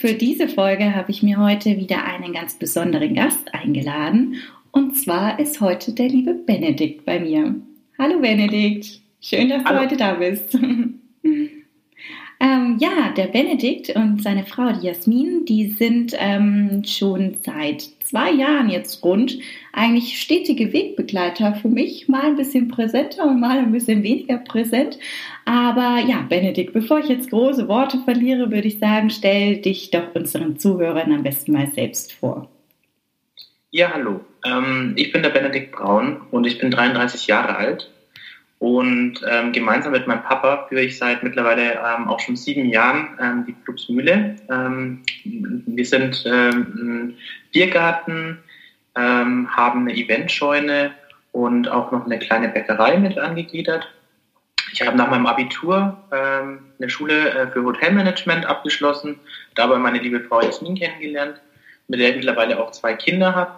Für diese Folge habe ich mir heute wieder einen ganz besonderen Gast eingeladen. Und zwar ist heute der liebe Benedikt bei mir. Hallo Benedikt, schön, dass Hallo. du heute da bist. Ähm, ja, der Benedikt und seine Frau, die Jasmin, die sind ähm, schon seit zwei Jahren jetzt rund eigentlich stetige Wegbegleiter für mich. Mal ein bisschen präsenter und mal ein bisschen weniger präsent. Aber ja, Benedikt, bevor ich jetzt große Worte verliere, würde ich sagen, stell dich doch unseren Zuhörern am besten mal selbst vor. Ja, hallo. Ähm, ich bin der Benedikt Braun und ich bin 33 Jahre alt und ähm, gemeinsam mit meinem Papa führe ich seit mittlerweile ähm, auch schon sieben Jahren ähm, die Clubsmühle. Ähm, wir sind ähm, ein Biergarten, ähm, haben eine Eventscheune und auch noch eine kleine Bäckerei mit angegliedert. Ich habe nach meinem Abitur ähm, eine Schule äh, für Hotelmanagement abgeschlossen, dabei meine liebe Frau Jasmin kennengelernt, mit der ich mittlerweile auch zwei Kinder habe.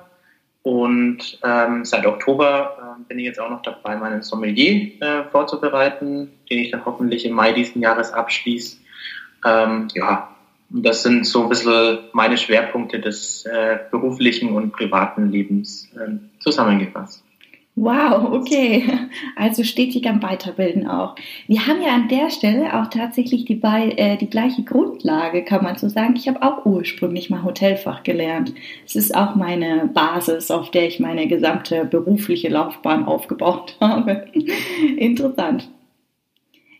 Und ähm, seit Oktober äh, bin ich jetzt auch noch dabei, meinen Sommelier äh, vorzubereiten, den ich dann hoffentlich im Mai diesen Jahres abschließe. Ähm, ja, das sind so ein bisschen meine Schwerpunkte des äh, beruflichen und privaten Lebens äh, zusammengefasst. Wow, okay. Also stetig am Weiterbilden auch. Wir haben ja an der Stelle auch tatsächlich die, äh, die gleiche Grundlage, kann man so sagen. Ich habe auch ursprünglich mal Hotelfach gelernt. Es ist auch meine Basis, auf der ich meine gesamte berufliche Laufbahn aufgebaut habe. Interessant.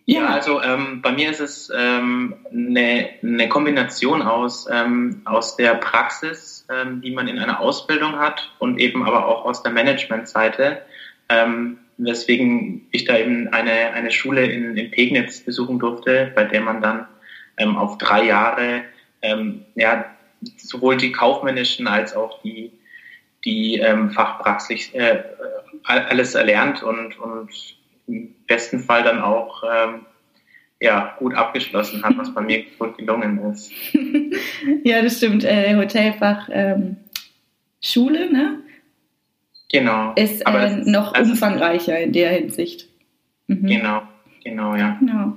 Ja, also ähm, bei mir ist es ähm, eine, eine Kombination aus, ähm, aus der Praxis, die man in einer Ausbildung hat und eben aber auch aus der Managementseite, ähm, weswegen ich da eben eine, eine Schule in, in Pegnitz besuchen durfte, bei der man dann ähm, auf drei Jahre ähm, ja, sowohl die kaufmännischen als auch die, die ähm, Fachpraxis äh, alles erlernt und, und im besten Fall dann auch ähm, ja, gut abgeschlossen hat, was bei mir gut gelungen ist. ja, das stimmt. Äh, Hotelfach ähm, Schule, ne? Genau. Ist äh, noch also, umfangreicher in der Hinsicht. Mhm. Genau, genau, ja. Genau.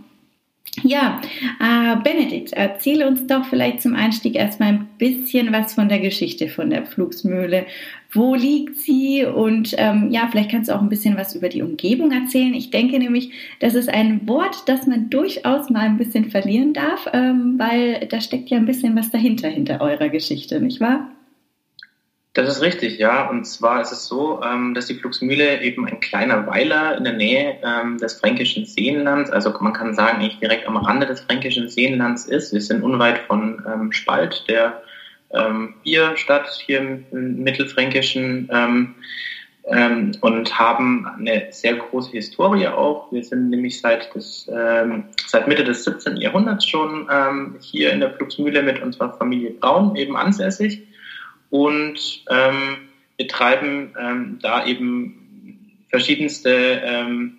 Ja, äh, Benedikt, erzähle uns doch vielleicht zum Einstieg erstmal ein bisschen was von der Geschichte von der Pflugsmühle. Wo liegt sie? Und ähm, ja, vielleicht kannst du auch ein bisschen was über die Umgebung erzählen. Ich denke nämlich, das ist ein Wort, das man durchaus mal ein bisschen verlieren darf, ähm, weil da steckt ja ein bisschen was dahinter, hinter eurer Geschichte, nicht wahr? Das ist richtig, ja. Und zwar ist es so, ähm, dass die Flugsmühle eben ein kleiner Weiler in der Nähe ähm, des fränkischen Seenlands, also man kann sagen, eigentlich direkt am Rande des fränkischen Seenlands ist. Wir sind unweit von ähm, Spalt, der Bierstadt hier im Mittelfränkischen und haben eine sehr große Historie auch. Wir sind nämlich seit, des, seit Mitte des 17. Jahrhunderts schon hier in der Flugsmühle mit unserer Familie Braun eben ansässig und ähm, betreiben ähm, da eben verschiedenste ähm,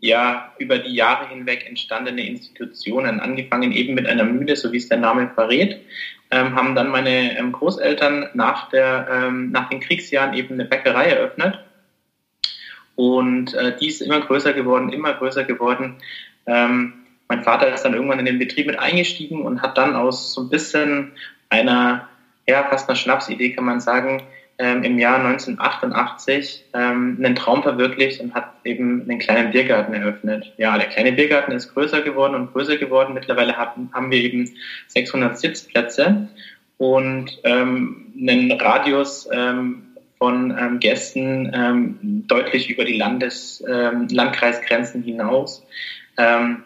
ja über die Jahre hinweg entstandene Institutionen, angefangen eben mit einer Mühle, so wie es der Name verrät, ähm, haben dann meine ähm, Großeltern nach, der, ähm, nach den Kriegsjahren eben eine Bäckerei eröffnet. Und äh, die ist immer größer geworden, immer größer geworden. Ähm, mein Vater ist dann irgendwann in den Betrieb mit eingestiegen und hat dann aus so ein bisschen einer ja, fast eine Schnapsidee, kann man sagen, ähm, im Jahr 1988 ähm, einen Traum verwirklicht und hat eben einen kleinen Biergarten eröffnet. Ja, der kleine Biergarten ist größer geworden und größer geworden. Mittlerweile haben, haben wir eben 600 Sitzplätze und ähm, einen Radius ähm, von ähm, Gästen ähm, deutlich über die Landes, ähm, Landkreisgrenzen hinaus. Ähm,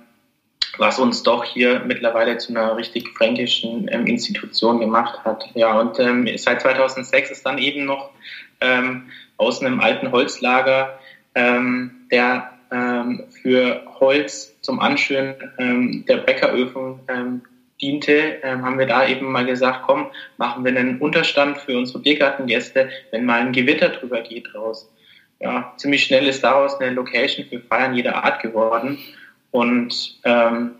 was uns doch hier mittlerweile zu einer richtig fränkischen ähm, Institution gemacht hat. Ja, und ähm, seit 2006 ist dann eben noch ähm, aus einem alten Holzlager ähm, der ähm, für Holz zum Anschüren ähm, der Bäckeröfen ähm, diente, ähm, haben wir da eben mal gesagt, komm, machen wir einen Unterstand für unsere Biergartengäste, wenn mal ein Gewitter drüber geht raus. Ja, ziemlich schnell ist daraus eine Location für Feiern jeder Art geworden. Und ähm,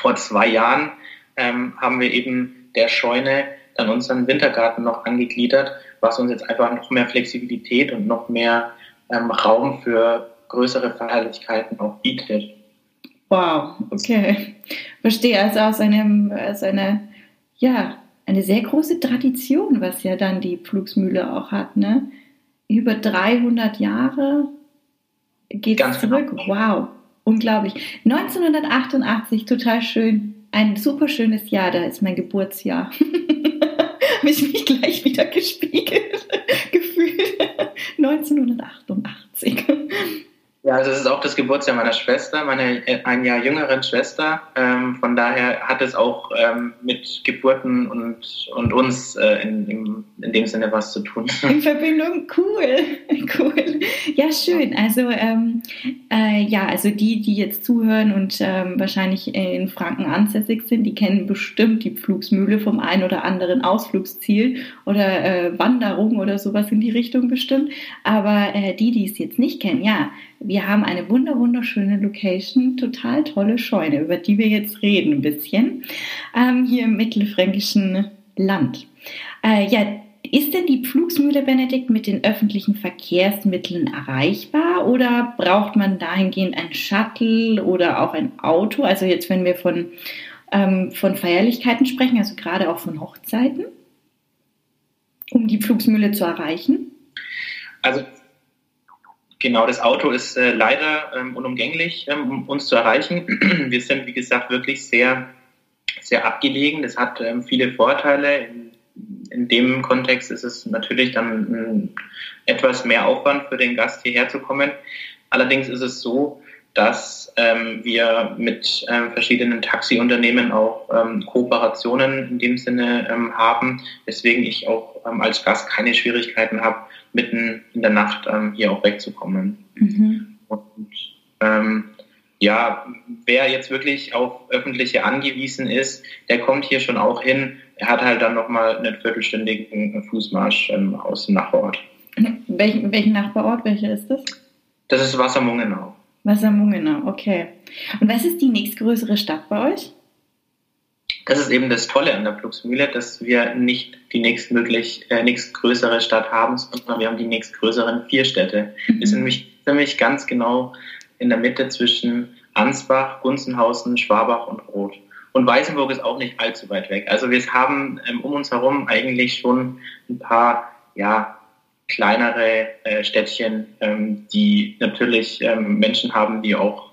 vor zwei Jahren ähm, haben wir eben der Scheune dann unseren Wintergarten noch angegliedert, was uns jetzt einfach noch mehr Flexibilität und noch mehr ähm, Raum für größere Feierlichkeiten auch bietet. Wow, okay. Verstehe. Also aus einem, aus einer, ja, eine sehr große Tradition, was ja dann die Pflugsmühle auch hat, ne? Über 300 Jahre geht es zurück. Genau. Wow, unglaublich. 1988, total schön. Ein super schönes Jahr, da ist mein Geburtsjahr. Habe ich mich gleich wieder gespiegelt, gefühlt. 1988. Ja, also es ist auch das Geburtsjahr meiner Schwester, meiner ein Jahr jüngeren Schwester. Ähm, von daher hat es auch ähm, mit Geburten und, und uns äh, in, in, dem Sinne was zu tun. In Verbindung, cool, cool. Ja, schön. Also ähm, äh, ja, also die, die jetzt zuhören und ähm, wahrscheinlich in Franken ansässig sind, die kennen bestimmt die Pflugsmühle vom ein oder anderen Ausflugsziel oder äh, Wanderung oder sowas in die Richtung bestimmt. Aber äh, die, die es jetzt nicht kennen, ja, wir haben eine wunder wunderschöne Location, total tolle Scheune, über die wir jetzt reden ein bisschen, ähm, hier im mittelfränkischen Land. Äh, ja, ist denn die Pflugsmühle Benedikt mit den öffentlichen Verkehrsmitteln erreichbar oder braucht man dahingehend ein Shuttle oder auch ein Auto? Also jetzt, wenn wir von, ähm, von Feierlichkeiten sprechen, also gerade auch von Hochzeiten, um die Pflugsmühle zu erreichen? Also Genau, das Auto ist äh, leider ähm, unumgänglich, ähm, um uns zu erreichen. Wir sind, wie gesagt, wirklich sehr, sehr abgelegen. Das hat ähm, viele Vorteile. In, in, dem Kontext ist es natürlich dann ein, etwas mehr Aufwand für den Gast hierher zu kommen. Allerdings ist es so, dass ähm, wir mit ähm, verschiedenen Taxiunternehmen auch ähm, Kooperationen in dem Sinne ähm, haben, weswegen ich auch ähm, als Gast keine Schwierigkeiten habe, mitten in der Nacht ähm, hier auch wegzukommen. Mhm. Und ja, wer jetzt wirklich auf öffentliche angewiesen ist, der kommt hier schon auch hin. Er hat halt dann nochmal einen viertelstündigen Fußmarsch aus dem Nachbarort. Welchen, welchen Nachbarort? Welcher ist das? Das ist Wassermungenau. Wassermungenau, okay. Und was ist die nächstgrößere Stadt bei euch? Das ist eben das Tolle an der Flugsmühle, dass wir nicht die nächstmöglich, äh, nächstgrößere Stadt haben, sondern wir haben die nächstgrößeren vier Städte. Mhm. Wir sind nämlich, nämlich ganz genau in der Mitte zwischen Ansbach, Gunzenhausen, Schwabach und Roth. Und Weißenburg ist auch nicht allzu weit weg. Also wir haben ähm, um uns herum eigentlich schon ein paar ja, kleinere äh, Städtchen, ähm, die natürlich ähm, Menschen haben, die auch,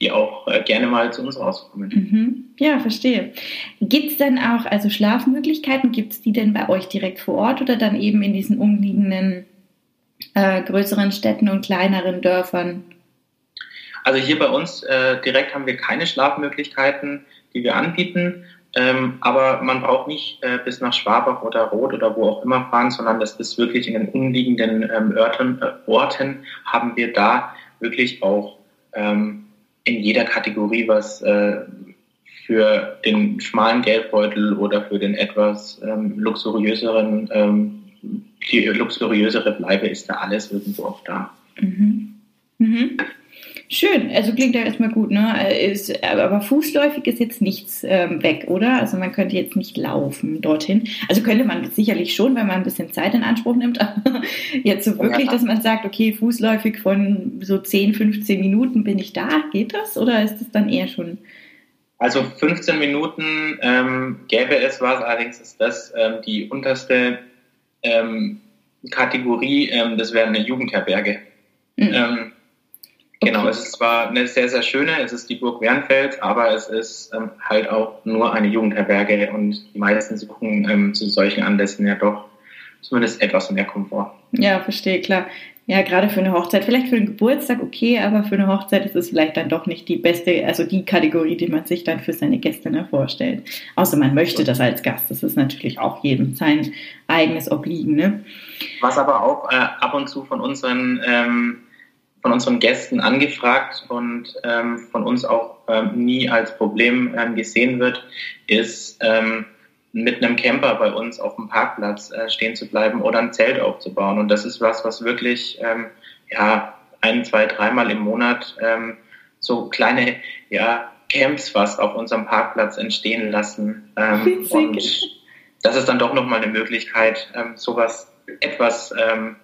die auch äh, gerne mal zu uns rauskommen. Mhm. Ja, verstehe. Gibt es denn auch, also Schlafmöglichkeiten, gibt es die denn bei euch direkt vor Ort oder dann eben in diesen umliegenden äh, größeren Städten und kleineren Dörfern? Also hier bei uns äh, direkt haben wir keine Schlafmöglichkeiten, die wir anbieten. Ähm, aber man braucht nicht äh, bis nach Schwabach oder Roth oder wo auch immer fahren, sondern das ist wirklich in den umliegenden ähm, Orten, äh, Orten haben wir da wirklich auch ähm, in jeder Kategorie was äh, für den schmalen Geldbeutel oder für den etwas ähm, luxuriöseren, ähm, die luxuriösere Bleibe ist da alles irgendwo auch da. Mhm. Mhm. Schön, also klingt ja erstmal gut, ne? Ist, aber fußläufig ist jetzt nichts ähm, weg, oder? Also man könnte jetzt nicht laufen dorthin. Also könnte man sicherlich schon, wenn man ein bisschen Zeit in Anspruch nimmt. Aber jetzt so wirklich, dass man sagt, okay, fußläufig von so 10, 15 Minuten bin ich da. Geht das oder ist das dann eher schon? Also 15 Minuten ähm, gäbe es was, allerdings ist das ähm, die unterste ähm, Kategorie, ähm, das wäre eine Jugendherberge. Mhm. Genau, es ist zwar eine sehr, sehr schöne, es ist die Burg Wernfeld, aber es ist ähm, halt auch nur eine Jugendherberge und die meisten suchen ähm, zu solchen Anlässen ja doch zumindest etwas mehr Komfort. Ja, verstehe, klar. Ja, gerade für eine Hochzeit, vielleicht für den Geburtstag okay, aber für eine Hochzeit ist es vielleicht dann doch nicht die beste, also die Kategorie, die man sich dann für seine Gäste ne, vorstellt. Außer man möchte das als Gast. Das ist natürlich auch jedem sein eigenes Obliegen. Ne? Was aber auch äh, ab und zu von unseren ähm, von unseren Gästen angefragt und ähm, von uns auch ähm, nie als Problem ähm, gesehen wird, ist ähm, mit einem Camper bei uns auf dem Parkplatz äh, stehen zu bleiben oder ein Zelt aufzubauen. Und das ist was, was wirklich ähm, ja ein, zwei, dreimal im Monat ähm, so kleine ja, Camps fast auf unserem Parkplatz entstehen lassen. Und das ist dann doch nochmal eine Möglichkeit, sowas etwas in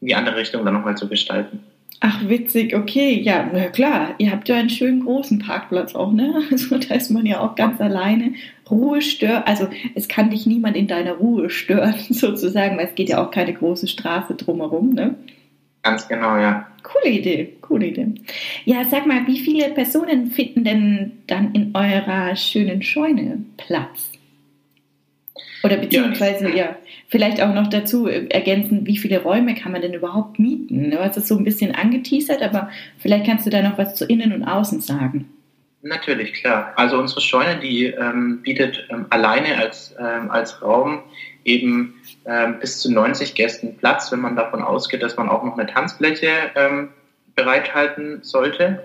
die andere Richtung dann nochmal zu gestalten. Ach, witzig, okay, ja, na klar, ihr habt ja einen schönen großen Parkplatz auch, ne? Also da ist man ja auch ganz alleine. Ruhe stört, also es kann dich niemand in deiner Ruhe stören, sozusagen, weil es geht ja auch keine große Straße drumherum, ne? Ganz genau, ja. Coole Idee, coole Idee. Ja, sag mal, wie viele Personen finden denn dann in eurer schönen Scheune Platz? Oder beziehungsweise, ja. ja, vielleicht auch noch dazu ergänzen, wie viele Räume kann man denn überhaupt mieten? Du hast es so ein bisschen angeteasert, aber vielleicht kannst du da noch was zu innen und außen sagen. Natürlich, klar. Also unsere Scheune, die ähm, bietet ähm, alleine als, ähm, als Raum eben ähm, bis zu 90 Gästen Platz, wenn man davon ausgeht, dass man auch noch eine Tanzfläche ähm, bereithalten sollte.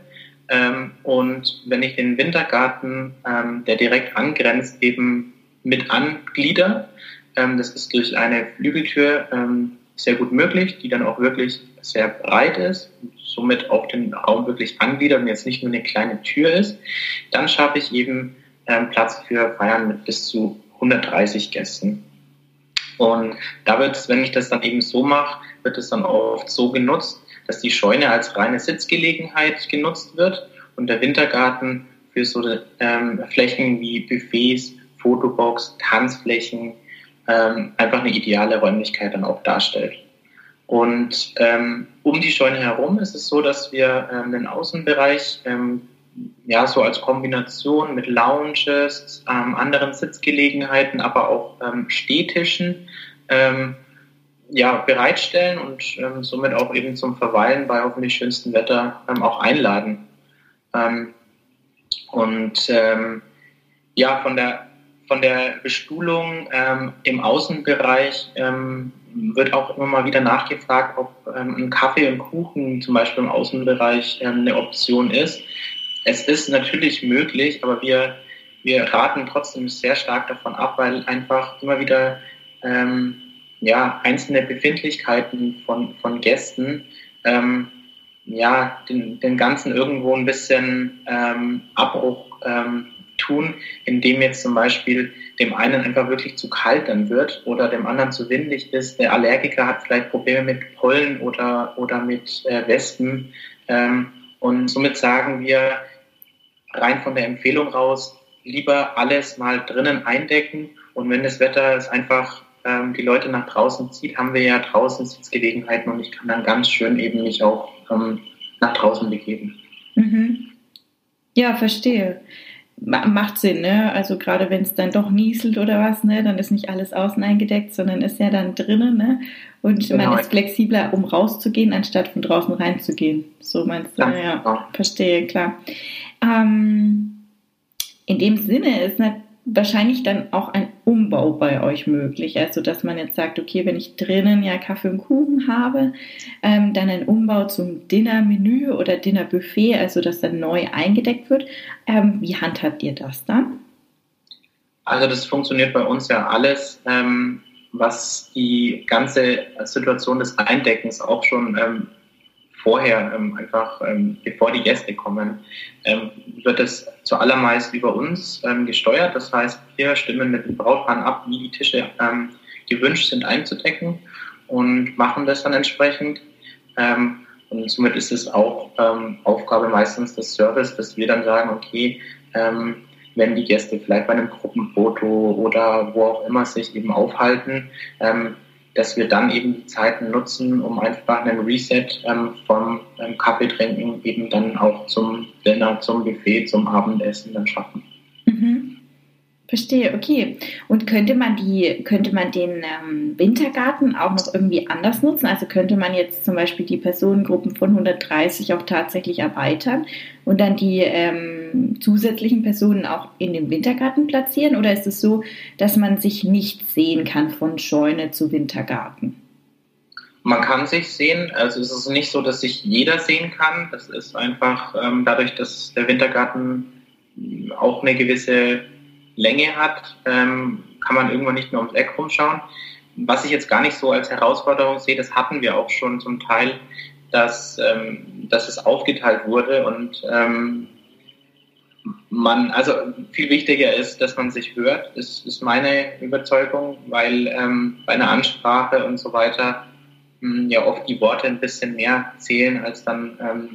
Ähm, und wenn ich den Wintergarten, der direkt angrenzt, eben mit anglieder. Ähm, das ist durch eine Flügeltür ähm, sehr gut möglich, die dann auch wirklich sehr breit ist somit auch den Raum wirklich angliedert und jetzt nicht nur eine kleine Tür ist. Dann schaffe ich eben ähm, Platz für Feiern mit bis zu 130 Gästen. Und da wird es, wenn ich das dann eben so mache, wird es dann oft so genutzt, dass die Scheune als reine Sitzgelegenheit genutzt wird und der Wintergarten für so ähm, Flächen wie Buffets Fotobox, Tanzflächen, ähm, einfach eine ideale Räumlichkeit dann auch darstellt. Und ähm, um die Scheune herum ist es so, dass wir ähm, den Außenbereich ähm, ja so als Kombination mit Lounges, ähm, anderen Sitzgelegenheiten, aber auch ähm, Stehtischen ja, bereitstellen und somit auch eben zum Verweilen bei hoffentlich schönstem Wetter auch einladen. Und ja, von der von der Bestuhlung ähm, im Außenbereich ähm, wird auch immer mal wieder nachgefragt, ob ähm, ein Kaffee und Kuchen zum Beispiel im Außenbereich ähm, eine Option ist. Es ist natürlich möglich, aber wir, wir raten trotzdem sehr stark davon ab, weil einfach immer wieder ähm, ja, einzelne Befindlichkeiten von, von Gästen ähm, ja, den, den Ganzen irgendwo ein bisschen Abbruch tun, indem jetzt zum Beispiel dem einen einfach wirklich zu kalt dann wird oder dem anderen zu windig ist. Der Allergiker hat vielleicht Probleme mit Pollen oder, oder mit äh, Wespen. Ähm, und somit sagen wir rein von der Empfehlung raus, lieber alles mal drinnen eindecken. Und wenn das Wetter es einfach ähm, die Leute nach draußen zieht, haben wir ja draußen Sitzgelegenheiten und ich kann dann ganz schön eben mich auch ähm, nach draußen begeben. Mhm. Ja, verstehe macht Sinn, ne? Also gerade wenn es dann doch nieselt oder was, ne, dann ist nicht alles außen eingedeckt, sondern ist ja dann drinnen, ne? Und genau. man ist flexibler, um rauszugehen, anstatt von draußen reinzugehen. So meinst du, ja, ja genau. verstehe, klar. Ähm, in dem Sinne ist natürlich wahrscheinlich dann auch ein Umbau bei euch möglich. Also, dass man jetzt sagt, okay, wenn ich drinnen ja Kaffee und Kuchen habe, ähm, dann ein Umbau zum Dinnermenü oder Dinnerbuffet, also dass dann neu eingedeckt wird. Ähm, wie handhabt ihr das dann? Also, das funktioniert bei uns ja alles, ähm, was die ganze Situation des Eindeckens auch schon ähm, vorher ähm, einfach, ähm, bevor die Gäste kommen, ähm, wird es zuallermeist über uns ähm, gesteuert. Das heißt, wir stimmen mit dem Brautpaar ab, wie die Tische ähm, gewünscht sind einzudecken und machen das dann entsprechend. Ähm, und somit ist es auch Aufgabe meistens des Service, dass wir dann sagen, okay, wenn die Gäste vielleicht bei einem Gruppenfoto oder wo auch immer sich eben aufhalten, dass wir dann eben die Zeiten nutzen, um einfach einen Reset ähm, vom ähm, Kaffeetrinken eben dann auch zum Dinner, zum Buffet, zum Abendessen dann schaffen. Mhm. Verstehe, okay. Und könnte man die, könnte man den ähm, Wintergarten auch noch irgendwie anders nutzen? Also könnte man jetzt zum Beispiel die Personengruppen von 130 auch tatsächlich erweitern und dann die ähm, zusätzlichen Personen auch in den Wintergarten platzieren? Oder ist es so, dass man sich nicht sehen kann von Scheune zu Wintergarten? Man kann sich sehen, also es ist nicht so, dass sich jeder sehen kann. Das ist einfach ähm, dadurch, dass der Wintergarten auch eine gewisse Länge hat, ähm, kann man irgendwann nicht mehr ums Eck rumschauen. Was ich jetzt gar nicht so als Herausforderung sehe, das hatten wir auch schon zum Teil, dass, ähm, dass es aufgeteilt wurde und ähm, man, also viel wichtiger ist, dass man sich hört, das ist meine Überzeugung, weil ähm, bei einer Ansprache und so weiter mh, hm, ja oft die Worte ein bisschen mehr zählen als dann ähm,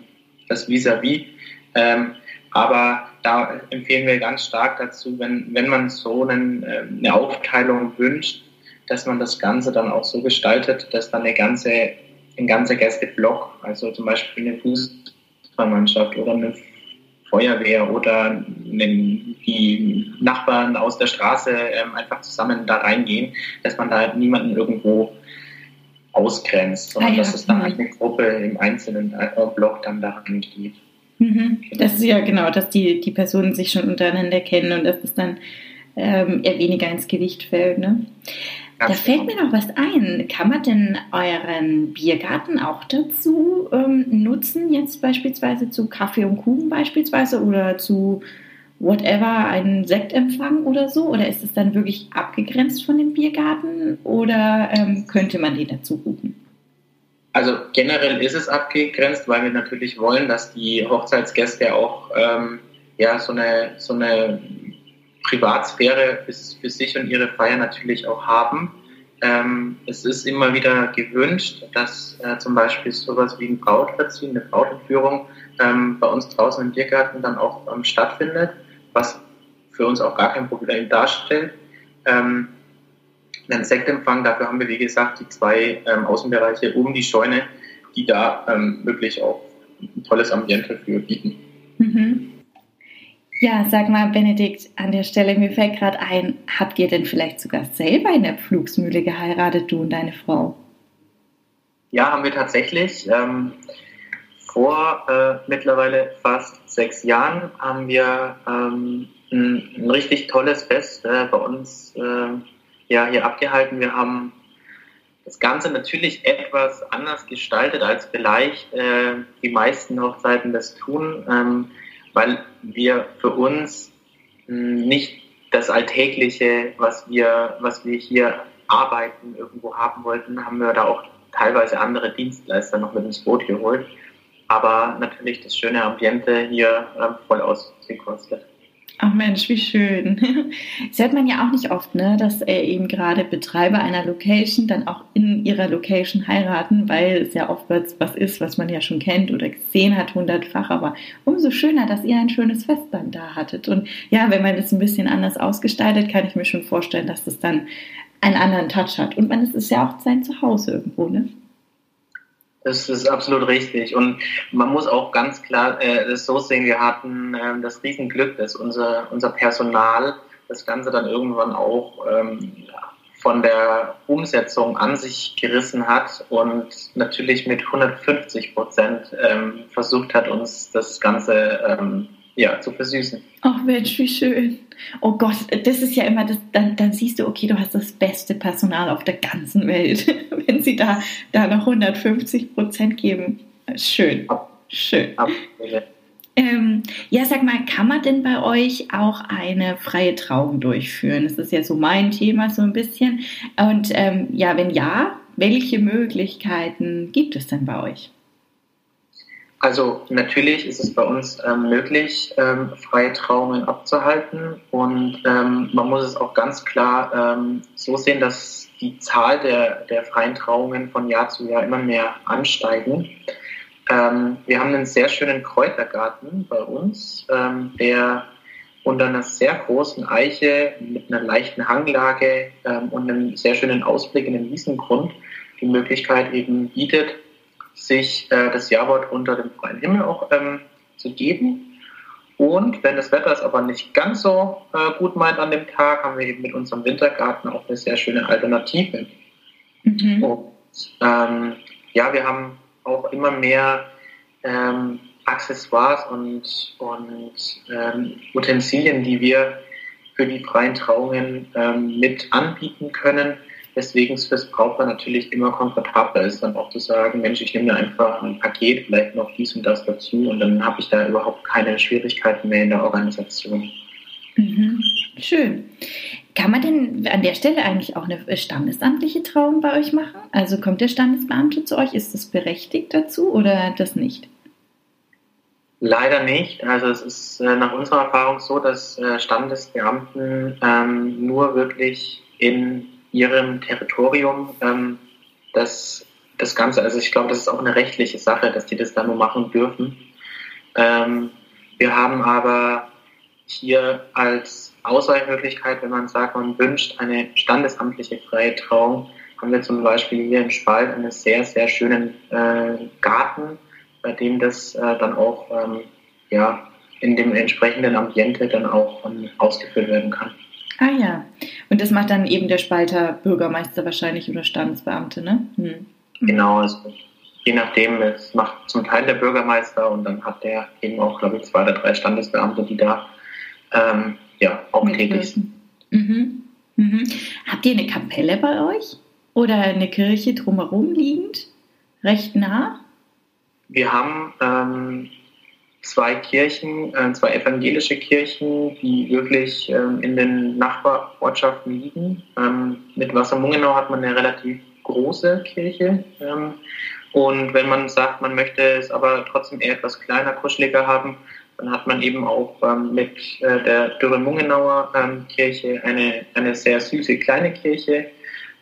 das Vis-à-vis. -vis. Ähm, aber da empfehlen wir ganz stark dazu, wenn, wenn man so einen, äh, eine Aufteilung wünscht, dass man das Ganze dann auch so gestaltet, dass dann eine ganze, ein ganzer Gästeblock, also zum Beispiel eine Fußballmannschaft oder eine Feuerwehr oder die Nachbarn aus der Straße ähm, einfach zusammen da reingehen, dass man da niemanden irgendwo ausgrenzt, sondern ah, ja. dass es dann mhm. eine Gruppe im einzelnen äh, Block dann da reingeht. Mhm. Das ist ja genau, dass die, die Personen sich schon untereinander kennen und dass es dann ähm, eher weniger ins Gewicht fällt. Ne? Da fällt mir noch was ein. Kann man denn euren Biergarten auch dazu ähm, nutzen, jetzt beispielsweise zu Kaffee und Kuchen beispielsweise oder zu whatever, einen Sektempfang oder so? Oder ist es dann wirklich abgegrenzt von dem Biergarten oder ähm, könnte man den dazu buchen? Also generell ist es abgegrenzt, weil wir natürlich wollen, dass die Hochzeitsgäste auch ähm, ja, so, eine, so eine Privatsphäre für, für sich und ihre Feier natürlich auch haben. Ähm, es ist immer wieder gewünscht, dass äh, zum Beispiel sowas wie ein Brautverziehen, eine Brautentführung ähm, bei uns draußen im Biergarten dann auch ähm, stattfindet, was für uns auch gar kein Problem darstellt. Ähm, einen Sektempfang. Dafür haben wir, wie gesagt, die zwei ähm, Außenbereiche um die Scheune, die da ähm, wirklich auch ein tolles Ambiente für bieten. Mhm. Ja, sag mal, Benedikt, an der Stelle, mir fällt gerade ein, habt ihr denn vielleicht sogar selber in der Pflugsmühle geheiratet, du und deine Frau? Ja, haben wir tatsächlich. Ähm, vor äh, mittlerweile fast sechs Jahren haben wir ähm, ein, ein, richtig tolles Fest äh, bei uns äh, ja, hier abgehalten. Wir haben das Ganze natürlich etwas anders gestaltet, als vielleicht äh, die meisten Hochzeiten das tun, ähm, weil wir für uns hm, nicht das Alltägliche, was wir, was wir hier arbeiten, irgendwo haben wollten, haben wir da auch teilweise andere Dienstleister noch mit ins Boot geholt. Aber natürlich das schöne Ambiente hier äh, voll ausgekostet. Ach Mensch, wie schön. Das hört man ja auch nicht oft, ne, dass äh, eben gerade Betreiber einer Location dann auch in ihrer Location heiraten, weil es ja oftmals was ist, was man ja schon kennt oder gesehen hat hundertfach. Aber umso schöner, dass ihr ein schönes Fest dann da hattet. Und ja, wenn man das ein bisschen anders ausgestaltet, kann ich mir schon vorstellen, dass das dann einen anderen Touch hat. Und man ist ja auch sein Zuhause irgendwo, ne? Das ist absolut richtig. Und man muss auch ganz klar äh, so sehen, wir hatten äh, das Riesenglück, dass unser, unser Personal das Ganze dann irgendwann auch ähm, von der Umsetzung an sich gerissen hat und natürlich mit 150 Prozent ähm, versucht hat, uns das Ganze ähm, ja, zu versüßen. Ach Mensch, wie schön. Oh Gott, das ist ja immer, das, dann, dann siehst du, okay, du hast das beste Personal auf der ganzen Welt, wenn sie da, da noch 150 Prozent geben. Schön, schön. Ähm, ja, sag mal, kann man denn bei euch auch eine freie Trauung durchführen? Das ist ja so mein Thema so ein bisschen. Und ähm, ja, wenn ja, welche Möglichkeiten gibt es denn bei euch? Also natürlich ist es bei uns ähm, möglich, ähm, freie Trauungen abzuhalten und ähm, man muss es auch ganz klar ähm, so sehen, dass die Zahl der, der freien Trauungen von Jahr zu Jahr immer mehr ansteigen. Ähm, wir haben einen sehr schönen Kräutergarten bei uns, ähm, der unter einer sehr großen Eiche mit einer leichten Hanglage und einem sehr schönen Ausblick in den Wiesengrund die Möglichkeit eben bietet, sich äh, das Jawort unter dem freien Himmel auch ähm, zu geben. Und wenn das Wetter es aber nicht ganz so äh, gut meint an dem Tag, haben wir eben mit unserem Wintergarten auch eine sehr schöne Alternative. Mhm. Und ähm, ja, wir haben auch immer mehr ähm, Accessoires und, und ähm, Utensilien, die wir für die freien Trauungen ähm, mit anbieten können. Weswegen es fürs Brautpaar natürlich immer komfortabler ist, dann auch zu sagen, Mensch, ich nehme mir einfach ein Paket, vielleicht noch dies und das dazu und dann habe ich da überhaupt keine Schwierigkeiten mehr in der Organisation. Mhm. Schön. Kann man denn an der Stelle eigentlich auch eine standesamtliche Trauung bei euch machen? Also kommt der Standesbeamte zu euch? Ist das berechtigt dazu oder das nicht? Leider nicht. Also es ist äh, nach unserer Erfahrung so, dass äh, Standesbeamten ähm, nur wirklich in ihrem Territorium ähm, das, das Ganze, also ich glaube, das ist auch eine rechtliche Sache, dass die das dann nur machen dürfen. Ähm, wir haben aber hier als Ausweichmöglichkeit, wenn man sagt, man wünscht eine standesamtliche freie Trauung, haben wir zum Beispiel hier im Spalt einen sehr, sehr schönen äh, Garten, bei dem das äh, dann auch ähm, ja, in dem entsprechenden Ambiente dann auch ähm, ausgeführt werden kann. Ah ja, und das macht dann eben der Spalter Bürgermeister wahrscheinlich oder Standesbeamte, ne? Hm. Genau, also je nachdem, es macht zum Teil der Bürgermeister und dann hat der eben auch, glaube ich, zwei oder drei Standesbeamte, die da ähm, ja, auch tätig sind. Mhm. Mhm. Habt ihr eine Kapelle bei euch? Oder eine Kirche drumherum liegend? Recht nah? Wir haben ähm, zwei Kirchen, äh, zwei evangelische Kirchen, die wirklich ähm, in den Nachbarortschaften liegen. Ähm, mit Wassermungenau hat man eine relativ große Kirche. Ähm, und wenn man sagt, man möchte es aber trotzdem eher etwas kleiner, kuscheliger haben, dann hat man eben auch ähm, mit äh, der Dürre-Mungenauer ähm, Kirche eine, eine sehr süße kleine Kirche.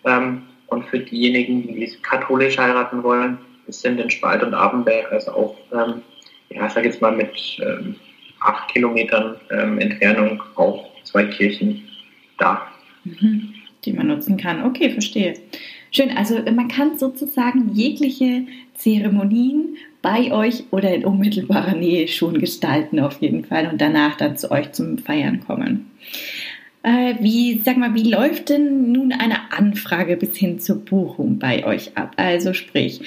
Ähm, und für diejenigen, die katholisch heiraten wollen, sind in Spalt und Abenberg, also auch, ja, sag jetzt mal mit ähm, acht Kilometern ähm, Entfernung auch zwei Kirchen da. Mhm. Die man nutzen kann. Okay, verstehe. Schön, also man kann sozusagen jegliche Zeremonien bei euch oder in unmittelbarer Nähe schon gestalten auf jeden Fall und danach dann zu euch zum Feiern kommen. Äh, wie, sag mal, wie läuft denn nun eine Anfrage bis hin zur Buchung bei euch ab? Also sprich,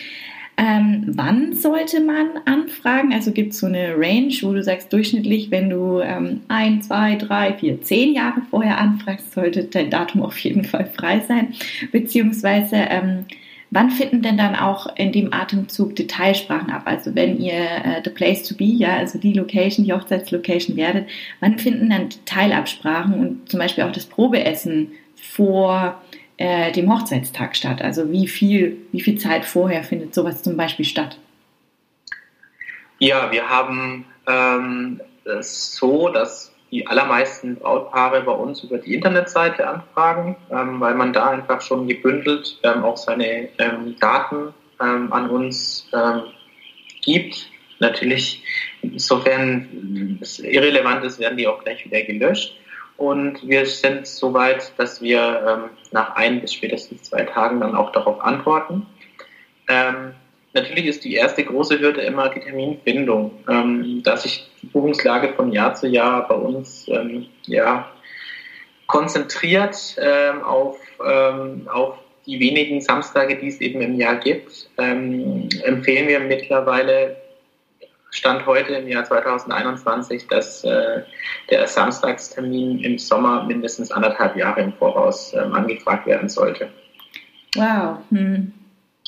ähm, wann sollte man anfragen? Also gibt es so eine Range, wo du sagst, durchschnittlich, wenn du ähm, ein, zwei, drei, vier, zehn Jahre vorher anfragst, sollte dein Datum auf jeden Fall frei sein. Beziehungsweise, ähm, wann finden denn dann auch in dem Atemzug Detailsprachen ab? Also wenn ihr äh, the place to be, ja, also die Location, die Hochzeitslocation werdet, wann finden dann Teilabsprachen und zum Beispiel auch das Probeessen vor äh, dem Hochzeitstag statt? Also wie viel, wie viel Zeit vorher findet sowas zum Beispiel statt? Ja, wir haben ähm, es so, dass die allermeisten Brautpaare bei uns über die Internetseite anfragen, ähm, weil man da einfach schon gebündelt ähm, auch seine ähm, Daten ähm, an uns ähm, gibt. Natürlich, insofern es irrelevant ist, werden die auch gleich wieder gelöscht. Und wir sind so weit, dass wir ähm, nach ein bis spätestens zwei Tagen dann auch darauf antworten. Ähm, natürlich ist die erste große Hürde immer die Terminfindung, ähm, da sich die Buchungslage von Jahr zu Jahr bei uns ähm, ja, konzentriert ähm, auf, ähm, auf die wenigen Samstage, die es eben im Jahr gibt, empfehlen wir mittlerweile Stand heute im Jahr 2021, dass äh, der Samstagstermin im Sommer mindestens anderthalb Jahre im Voraus ähm, angefragt werden sollte. Wow. Hm.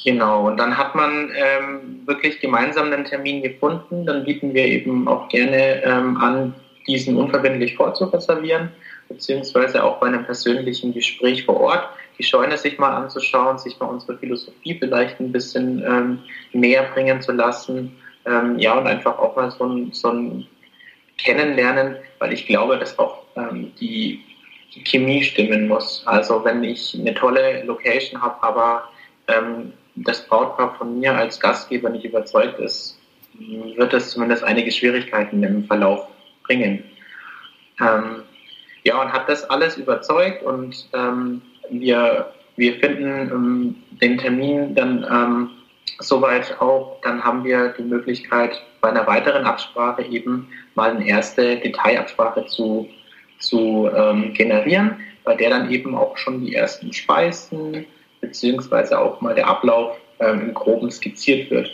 Genau, und dann hat man ähm, wirklich gemeinsam einen Termin gefunden. Dann bieten wir eben auch gerne ähm, an, diesen unverbindlich vorzureservieren, beziehungsweise auch bei einem persönlichen Gespräch vor Ort die Scheune sich mal anzuschauen, sich mal unsere Philosophie vielleicht ein bisschen ähm, näher bringen zu lassen ähm, ja, und einfach auch mal so ein, so ein Kennenlernen, weil ich glaube, dass auch ähm, die, die Chemie stimmen muss. Also wenn ich eine tolle Location habe, aber ähm, das Brautpaar von mir als Gastgeber nicht überzeugt ist, wird das zumindest einige Schwierigkeiten im Verlauf bringen. Ähm, ja, und hat das alles überzeugt und ähm, wir, wir finden ähm, den Termin dann ähm, soweit auch, dann haben wir die Möglichkeit, bei einer weiteren Absprache eben mal eine erste Detailabsprache zu, zu ähm, generieren, bei der dann eben auch schon die ersten Speisen beziehungsweise auch mal der Ablauf ähm, im Groben skizziert wird.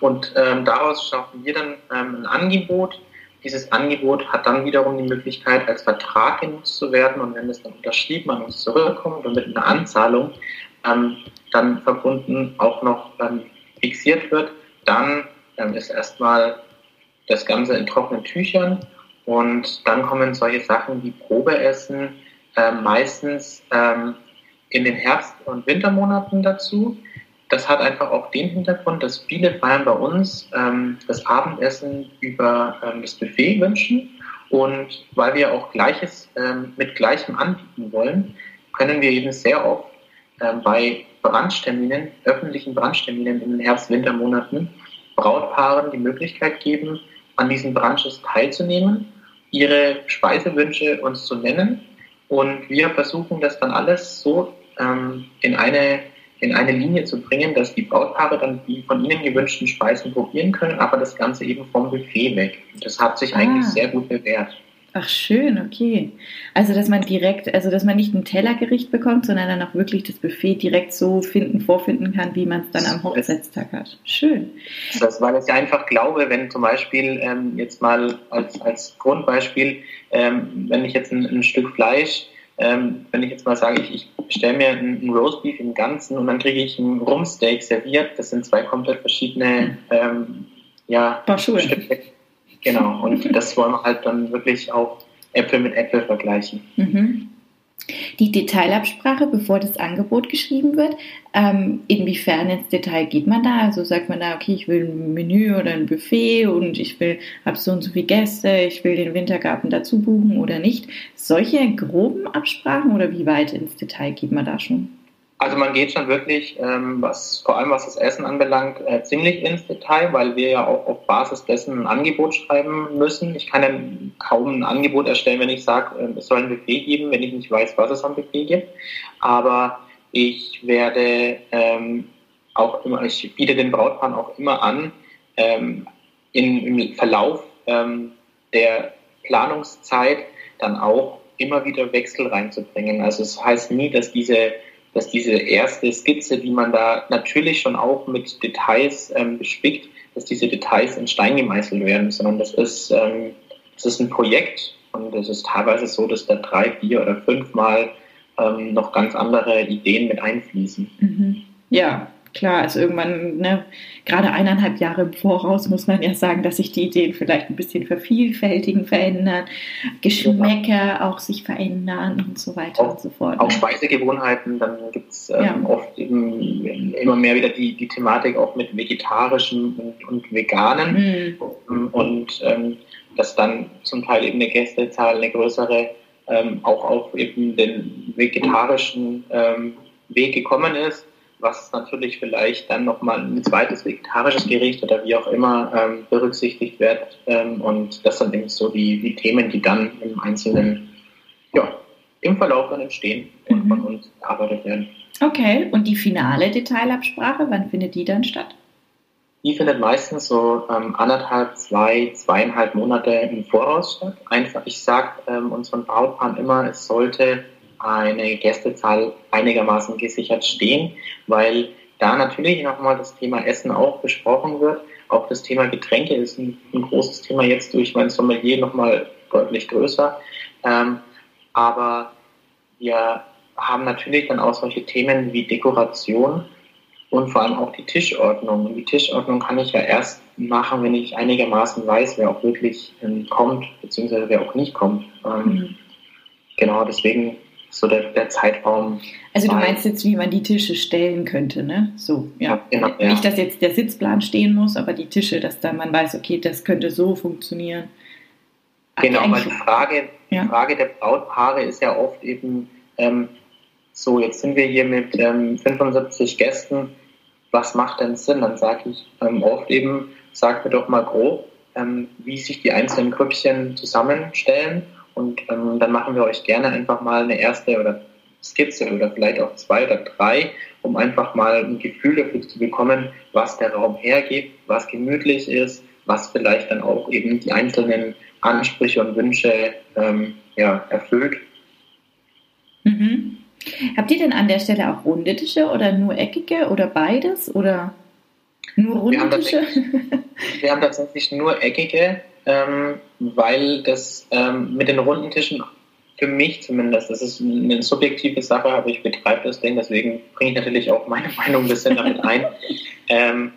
Und ähm, daraus schaffen wir dann ähm, ein Angebot, dieses Angebot hat dann wiederum die Möglichkeit, als Vertrag genutzt zu werden. Und wenn es dann unterschrieben an uns zurückkommt und mit einer Anzahlung ähm, dann verbunden auch noch ähm, fixiert wird, dann ähm, ist erstmal das Ganze in trockenen Tüchern und dann kommen solche Sachen wie Probeessen äh, meistens ähm, in den Herbst- und Wintermonaten dazu. Das hat einfach auch den Hintergrund, dass viele feiern bei uns ähm, das Abendessen über ähm, das Buffet wünschen. Und weil wir auch Gleiches ähm, mit Gleichem anbieten wollen, können wir eben sehr oft ähm, bei Brandsterminen, öffentlichen Brandsterminen in den Herbst-Wintermonaten Brautpaaren die Möglichkeit geben, an diesen Brunches teilzunehmen, ihre Speisewünsche uns zu nennen. Und wir versuchen das dann alles so ähm, in eine in eine Linie zu bringen, dass die Brautpaare dann die von ihnen gewünschten Speisen probieren können, aber das Ganze eben vom Buffet weg. Und das hat sich ah. eigentlich sehr gut bewährt. Ach schön, okay. Also dass man direkt, also dass man nicht ein Tellergericht bekommt, sondern dann auch wirklich das Buffet direkt so finden, vorfinden kann, wie man es dann am Hochzeitstag hat. Schön. Das, weil ich einfach glaube, wenn zum Beispiel ähm, jetzt mal als, als Grundbeispiel, ähm, wenn ich jetzt ein, ein Stück Fleisch ähm, wenn ich jetzt mal sage, ich, ich bestelle mir einen, Roastbeef im Ganzen und dann kriege ich ein Rumsteak serviert, das sind zwei komplett verschiedene ähm, ja, Stücke. Genau, und das wollen wir halt dann wirklich auch Äpfel mit Äpfel vergleichen. Mhm die Detailabsprache, bevor das Angebot geschrieben wird. Ähm, inwiefern ins Detail geht man da? Also sagt man da, okay, ich will ein Menü oder ein Buffet und ich will, habe so und so viele Gäste, ich will den Wintergarten dazu buchen oder nicht. Solche groben Absprachen oder wie weit ins Detail geht man da schon? Also man geht schon wirklich, ähm, was vor allem was das Essen anbelangt, äh, ziemlich ins Detail, weil wir ja auch auf Basis dessen ein Angebot schreiben müssen. Ich kann ja kaum ein Angebot erstellen, wenn ich sage, äh, es soll ein Buffet geben, wenn ich nicht weiß, was es am Buffet gibt. Aber ich werde ähm, auch immer, ich biete den Brautpaaren auch immer an, ähm, in, im Verlauf ähm, der Planungszeit dann auch immer wieder Wechsel reinzubringen. Also es das heißt nie, dass diese dass diese erste Skizze, die man da natürlich schon auch mit Details ähm, bespickt, dass diese Details in Stein gemeißelt werden, sondern das ist, ähm, das ist ein Projekt und es ist teilweise so, dass da drei, vier oder fünfmal ähm, noch ganz andere Ideen mit einfließen. Mhm. Ja, klar, also irgendwann, ne, gerade eineinhalb Jahre im Voraus muss man ja sagen, dass sich die Ideen vielleicht ein bisschen vervielfältigen, verändern, Geschmäcker auch sich verändern und so weiter auch, und so fort. Auch ne? Speisegewohnheiten, dann gibt es ähm, ja. oft eben, immer mehr wieder die, die Thematik auch mit vegetarischen und, und veganen mhm. und ähm, dass dann zum Teil eben eine Gästezahl eine größere ähm, auch auf eben den vegetarischen ähm, Weg gekommen ist was natürlich vielleicht dann nochmal ein zweites vegetarisches Gericht oder wie auch immer ähm, berücksichtigt wird. Ähm, und das sind eben so die, die Themen, die dann im Einzelnen ja, im Verlauf dann entstehen und mhm. von uns erarbeitet werden. Okay, und die finale Detailabsprache, wann findet die dann statt? Die findet meistens so ähm, anderthalb, zwei, zweieinhalb Monate im Voraus statt. Einfach, ich sage ähm, unseren Brautpaaren immer, es sollte eine Gästezahl einigermaßen gesichert stehen, weil da natürlich nochmal das Thema Essen auch besprochen wird. Auch das Thema Getränke ist ein, ein großes Thema jetzt durch mein Sommelier nochmal deutlich größer. Ähm, aber wir haben natürlich dann auch solche Themen wie Dekoration und vor allem auch die Tischordnung. Und die Tischordnung kann ich ja erst machen, wenn ich einigermaßen weiß, wer auch wirklich ähm, kommt, beziehungsweise wer auch nicht kommt. Ähm, mhm. Genau, deswegen so der, der Zeitraum. Also du meinst jetzt, wie man die Tische stellen könnte, ne? So, ja. ja, genau. Nicht, dass jetzt der Sitzplan stehen muss, aber die Tische, dass dann man weiß, okay, das könnte so funktionieren. Genau, weil die Frage, ja. die Frage der Brautpaare ist ja oft eben, ähm, so, jetzt sind wir hier mit ähm, 75 Gästen, was macht denn Sinn? Dann sage ich ähm, oft eben, sag mir doch mal grob, ähm, wie sich die einzelnen Grüppchen zusammenstellen und ähm, dann machen wir euch gerne einfach mal eine erste oder Skizze oder vielleicht auch zwei oder drei, um einfach mal ein Gefühl dafür zu bekommen, was der Raum hergibt, was gemütlich ist, was vielleicht dann auch eben die einzelnen Ansprüche und Wünsche ähm, ja, erfüllt. Mhm. Habt ihr denn an der Stelle auch runde Tische oder nur eckige oder beides oder nur runde wir Tische? wir haben tatsächlich nur eckige ähm, weil das ähm, mit den runden Tischen für mich zumindest, das ist eine subjektive Sache, aber ich betreibe das Ding, deswegen bringe ich natürlich auch meine Meinung ein bisschen damit ein. ähm,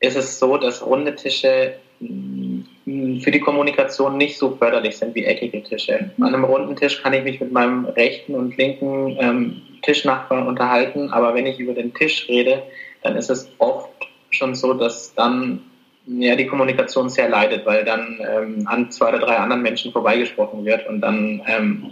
ist es so, dass runde Tische mm, für die Kommunikation nicht so förderlich sind wie eckige Tische. An einem runden Tisch kann ich mich mit meinem rechten und linken ähm, Tischnachbarn unterhalten, aber wenn ich über den Tisch rede, dann ist es oft schon so, dass dann ja, die Kommunikation sehr leidet, weil dann ähm, an zwei oder drei anderen Menschen vorbeigesprochen wird und dann ähm,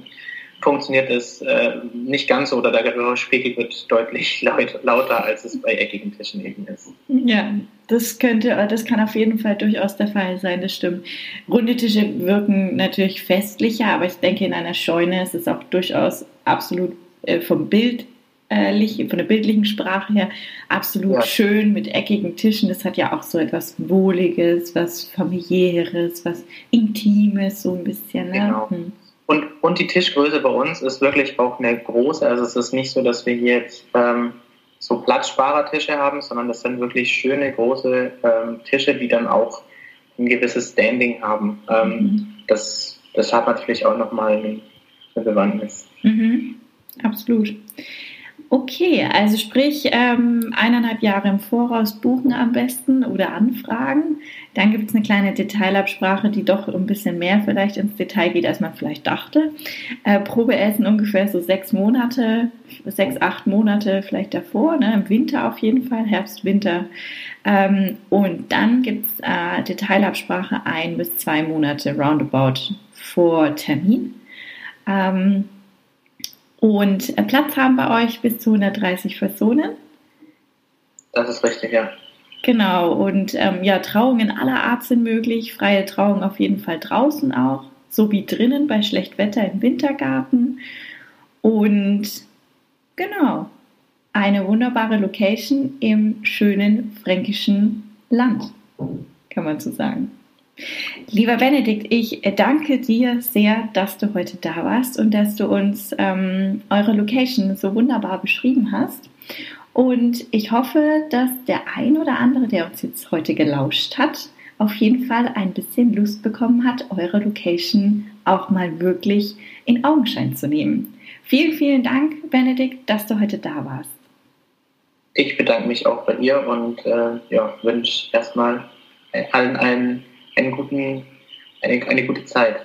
funktioniert es äh, nicht ganz so oder der Gehörspiegel wird deutlich laut, lauter, als es bei eckigen Tischen eben ist. Ja, das könnte, das kann auf jeden Fall durchaus der Fall sein, das stimmt. Runde Tische wirken natürlich festlicher, aber ich denke, in einer Scheune ist es auch durchaus absolut äh, vom Bild von der bildlichen Sprache her absolut ja. schön mit eckigen Tischen. Das hat ja auch so etwas Wohliges, was familiäres, was Intimes, so ein bisschen. Ne? Genau. Hm. Und, und die Tischgröße bei uns ist wirklich auch eine große. Also es ist nicht so, dass wir hier jetzt ähm, so Platzsparertische haben, sondern das sind wirklich schöne große ähm, Tische, die dann auch ein gewisses Standing haben. Ähm, mhm. das, das hat natürlich auch nochmal eine Bewandtnis. Mhm. Absolut. Okay, also sprich ähm, eineinhalb Jahre im Voraus buchen am besten oder anfragen. Dann gibt es eine kleine Detailabsprache, die doch ein bisschen mehr vielleicht ins Detail geht, als man vielleicht dachte. Äh, Probeessen ungefähr so sechs Monate, sechs, acht Monate vielleicht davor, ne? im Winter auf jeden Fall, Herbst, Winter. Ähm, und dann gibt es äh, Detailabsprache ein bis zwei Monate roundabout vor Termin. Ähm, und äh, Platz haben bei euch bis zu 130 Personen. Das ist richtig, ja. Genau, und ähm, ja, Trauungen aller Art sind möglich, freie Trauung auf jeden Fall draußen auch, sowie drinnen bei Schlechtwetter im Wintergarten. Und genau, eine wunderbare Location im schönen fränkischen Land, kann man so sagen. Lieber Benedikt, ich danke dir sehr, dass du heute da warst und dass du uns ähm, eure Location so wunderbar beschrieben hast. Und ich hoffe, dass der ein oder andere, der uns jetzt heute gelauscht hat, auf jeden Fall ein bisschen Lust bekommen hat, eure Location auch mal wirklich in Augenschein zu nehmen. Vielen, vielen Dank, Benedikt, dass du heute da warst. Ich bedanke mich auch bei dir und äh, ja, wünsche erstmal allen einen einen guten, eine, eine gute Zeit.